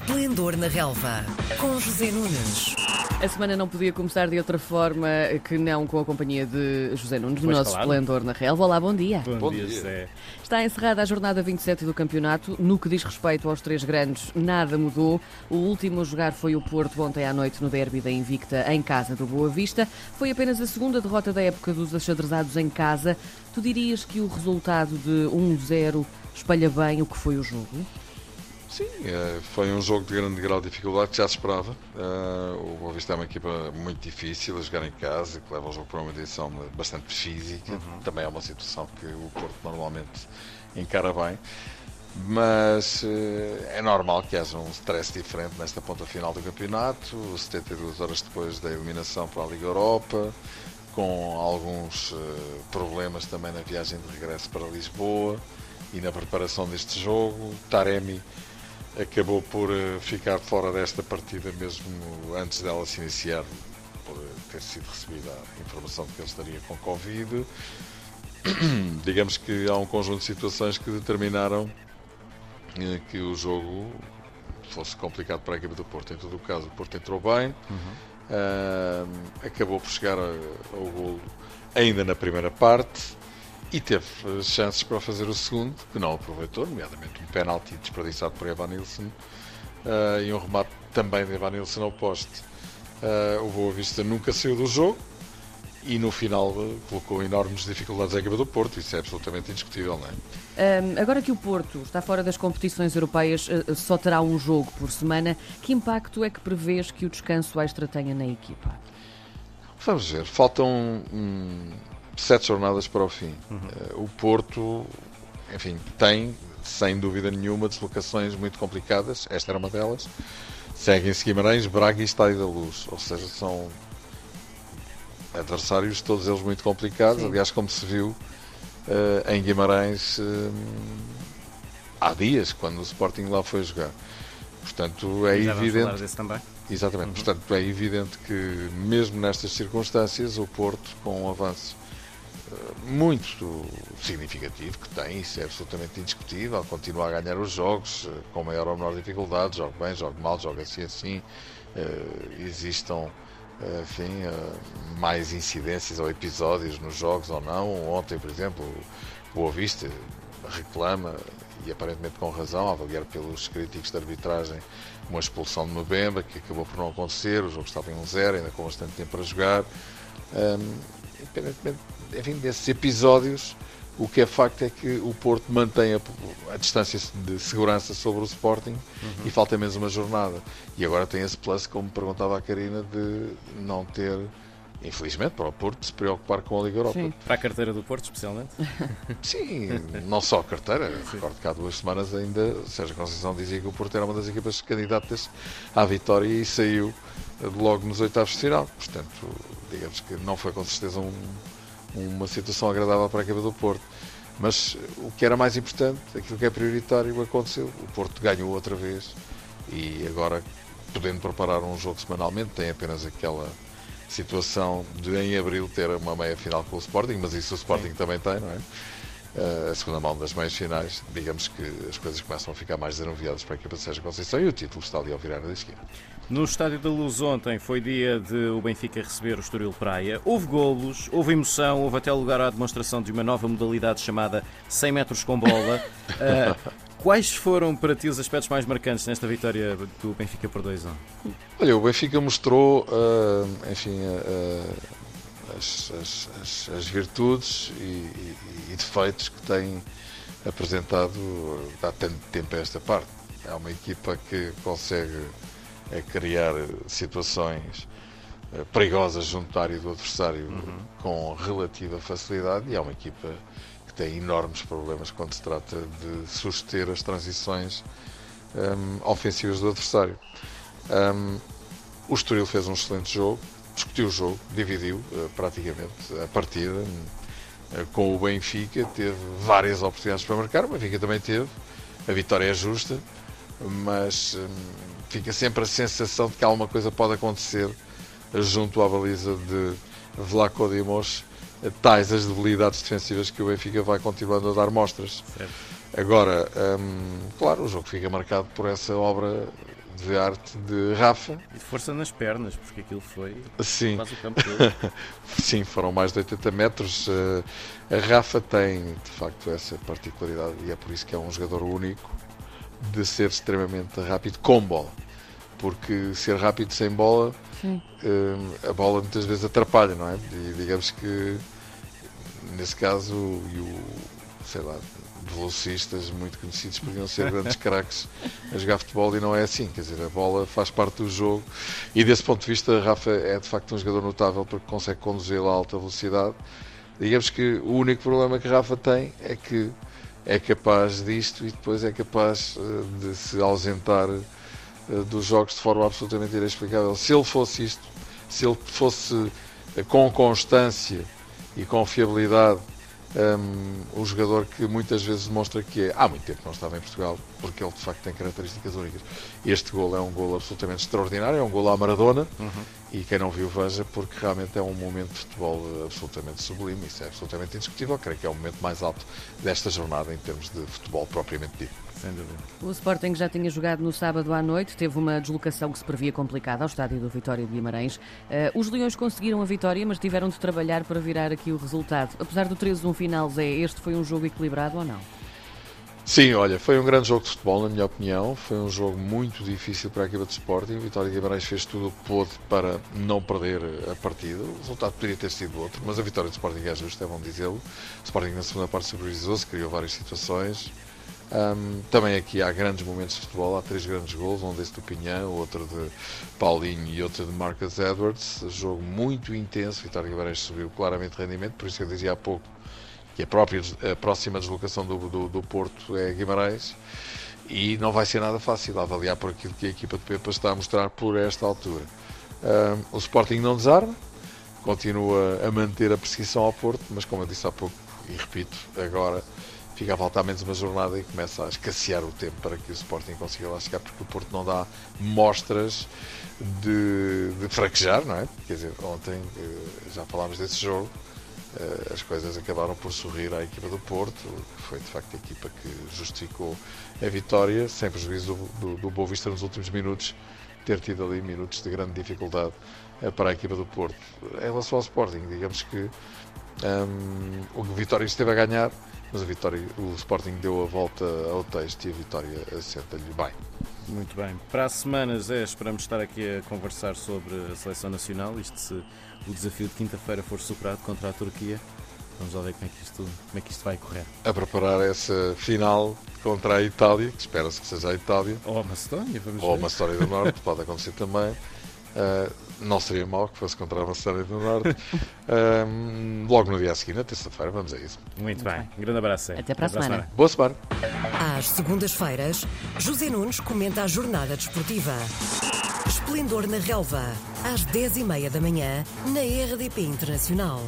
Esplendor na Relva, com José Nunes. A semana não podia começar de outra forma que não com a companhia de José Nunes, do Pois, nosso claro. Esplendor na Relva. Olá, bom dia. Bom, Bom dia, dia. José. Está encerrada a jornada 27 do campeonato. No que diz respeito aos três grandes, nada mudou. O último a jogar foi o Porto ontem à noite no derby da Invicta em casa do Boa Vista. Foi apenas a segunda derrota da época dos achadrezados em casa. Tu dirias que o resultado de 1-0 espalha bem o que foi o jogo? Sim, eh, foi um jogo de grande grau de dificuldade que já se esperava. Eh, O Boa Vista é uma equipa muito difícil a jogar em casa, que leva o jogo para uma edição bastante física. Também é uma situação que o Porto normalmente encara bem. Mas eh, é normal que haja um stress diferente nesta ponta final do campeonato, 72 horas depois da eliminação para a Liga Europa, com alguns problemas também na viagem de regresso para Lisboa e na preparação deste jogo. Taremi acabou por eh, ficar fora desta partida mesmo antes dela se iniciar, por eh, ter sido recebida a informação de que ele estaria com Covid. Digamos que há um conjunto de situações que determinaram eh, que o jogo fosse complicado para a equipa do Porto. Em todo o caso, o Porto entrou bem, ah, acabou por chegar ao golo ainda na primeira parte e teve eh, chances para fazer o segundo, que não aproveitou, nomeadamente um penalti desperdiçado por Evan Nilsson ah, e um remate também de Evan Nilsson ao poste. Ah, o Boa Vista nunca saiu do jogo e no final eh, colocou enormes dificuldades à equipa do Porto, isso é absolutamente indiscutível, não é? Hum, agora que o Porto está fora das competições europeias, eh, só terá um jogo por semana. Que impacto é que prevês que o descanso extra tenha na equipa? Vamos ver, faltam hum, sete jornadas para o fim. Eh, o Porto, enfim, tem, sem dúvida nenhuma, deslocações muito complicadas. Esta era uma delas. Seguem-se Guimarães, Braga e Estádio da Luz. Ou seja, são adversários, todos eles muito complicados. Sim. Aliás, como se viu eh, em Guimarães hum, há dias, quando o Sporting lá foi jogar. Portanto, é Já evidente. Exatamente, portanto é evidente que mesmo nestas circunstâncias o Porto, com um avanço muito significativo que tem, isso é absolutamente indiscutível, continua a ganhar os jogos eh, com maior ou menor dificuldade, joga bem, joga mal, joga assim assim, eh, existam eh, enfim, eh, mais incidências ou episódios nos jogos ou não. Ontem, por exemplo, o Boa Vista reclama, e aparentemente com razão, a avaliar pelos críticos de arbitragem, uma expulsão de Mbemba, que acabou por não acontecer, o jogo estava em 1-0, ainda com bastante tempo para jogar. Independentemente, enfim, desses episódios, o que é facto é que o Porto mantém a, a distância de segurança sobre o Sporting e falta menos uma jornada. E agora tem esse plus, como perguntava a Karina, de não ter, infelizmente, para o Porto se preocupar com a Liga Europa. Sim. Para a carteira do Porto, especialmente. Sim, não só a carteira. Recordo que há duas semanas ainda Sérgio Conceição dizia que o Porto era uma das equipas candidatas à vitória e saiu logo nos oitavos de final. Portanto, digamos que não foi com certeza um- uma situação agradável para a equipa do Porto. Mas o que era mais importante, aquilo que é prioritário, aconteceu. O Porto ganhou outra vez e agora, podendo preparar um jogo semanalmente, tem apenas aquela situação de em abril ter uma meia final com o Sporting, mas isso o Sporting também tem, não é? Uh, a segunda mão das meias finais, digamos que as coisas começam a ficar mais desanuviadas para a equipa de Sérgio Conceição e o título está ali ao virar da esquerda. No Estádio da Luz ontem foi dia de o Benfica receber o Estoril Praia. Houve golos, houve emoção, houve até lugar à demonstração de uma nova modalidade chamada 100 metros com bola. Ah, quais foram para ti os aspectos mais marcantes nesta vitória do Benfica por 2-1? Olha, o Benfica mostrou, uh, enfim, uh, as, as- as- as virtudes e, e- e defeitos que tem apresentado há tanto tempo a esta parte. É uma equipa que consegue eh, criar situações eh, perigosas junto à área do adversário com relativa facilidade e é uma equipa que tem enormes problemas quando se trata de suster as transições hum, ofensivas do adversário. Hum, o Estoril fez um excelente jogo, discutiu o jogo, dividiu eh, praticamente a partida eh, com o Benfica, teve várias oportunidades para marcar, o Benfica também teve, a vitória é justa, mas hum, fica sempre a sensação de que alguma coisa pode acontecer junto à baliza de Vlaco Dimos, tais as debilidades defensivas que o Benfica vai continuando a dar mostras. Certo. Agora, hum, claro, o jogo fica marcado por essa obra de arte de Rafa. E de força nas pernas, porque aquilo foi Sim. quase o campo todo. Sim, foram mais de 80 metros. Eh, A Rafa tem, de facto, essa particularidade e é por isso que é um jogador único de ser extremamente rápido com bola. Porque ser rápido sem bola, Sim. eh, a bola muitas vezes atrapalha, não é? E digamos que, nesse caso, e o, sei lá, velocistas muito conhecidos podiam ser grandes craques a jogar futebol e não é assim, quer dizer, a bola faz parte do jogo e desse ponto de vista Rafa é de facto um jogador notável porque consegue conduzi-la a alta velocidade. Digamos que o único problema que Rafa tem é que é capaz disto e depois é capaz eh, de se ausentar eh, dos jogos de forma absolutamente inexplicável. Se ele fosse isto, se ele fosse eh, com constância e com fiabilidade um, o jogador que muitas vezes demonstra que é, há muito tempo que não estava em Portugal, porque ele de facto tem características únicas. Este gol é um gol absolutamente extraordinário, é um gol à Maradona, e quem não viu veja, porque realmente é um momento de futebol absolutamente sublime, isso é absolutamente indiscutível, creio que é o momento mais alto desta jornada em termos de futebol propriamente dito. Sem dúvida. O Sporting já tinha jogado no sábado à noite, teve uma deslocação que se previa complicada ao estádio do Vitória de Guimarães. Eh, os Leões conseguiram a vitória, mas tiveram de trabalhar para virar aqui o resultado. Apesar do 3-1 final, Zé, este foi um jogo equilibrado ou não? Sim, olha, foi um grande jogo de futebol, na minha opinião. Foi um jogo muito difícil para a equipa de Sporting. O Vitória de Guimarães fez tudo o que pôde para não perder a partida. O resultado poderia ter sido outro, mas a vitória do Sporting é justa, é bom dizê-lo. O Sporting na segunda parte superiorizou-se, criou várias situações. Ahm, também aqui há grandes momentos de futebol, há três grandes gols, um desse do Pinhão, outro de Paulinho e outro de Marcus Edwards. Jogo muito intenso, Vitória Guimarães subiu claramente rendimento, por isso eu dizia há pouco que a, própria, a próxima deslocação do, do, do Porto é Guimarães e não vai ser nada fácil avaliar por aquilo que a equipa de Pepa está a mostrar por esta altura. Ahm, o Sporting não desarma, continua a manter a perseguição ao Porto, mas como eu disse há pouco e repito, agora fica a faltar menos uma jornada e começa a escassear o tempo para que o Sporting consiga lá chegar, porque o Porto não dá mostras de, de fraquejar, não é? Quer dizer, ontem eh, já falámos desse jogo, eh, as coisas acabaram por sorrir à equipa do Porto, que foi de facto a equipa que justificou a vitória, sem prejuízo do, do, do Boa Vista nos últimos minutos, ter tido ali minutos de grande dificuldade eh, para a equipa do Porto. Em relação ao Sporting, digamos que hum, o Vitória esteve a ganhar, mas a Vitória, o Sporting deu a volta ao texto e a Vitória assenta-lhe bem. Muito bem. Para a semana, Zé, esperamos estar aqui a conversar sobre a seleção nacional. Isto se o desafio de quinta-feira for superado contra a Turquia. Vamos lá ver como é que isto, como é que isto vai correr. A preparar essa final contra a Itália, que espera-se que seja a Itália, Ou a Macedónia, vamos ou ver. uma história do Norte, pode acontecer também. Uh, não seria mau que fosse contra a Macedónia do Norte. Um, logo no dia a seguir, na terça-feira, vamos a isso. Muito bem. Um grande abraço. Até para a semana. Boa semana. Às segundas-feiras, José Nunes comenta a jornada desportiva. Esplendor na relva, às 10h30 da manhã, na RDP Internacional.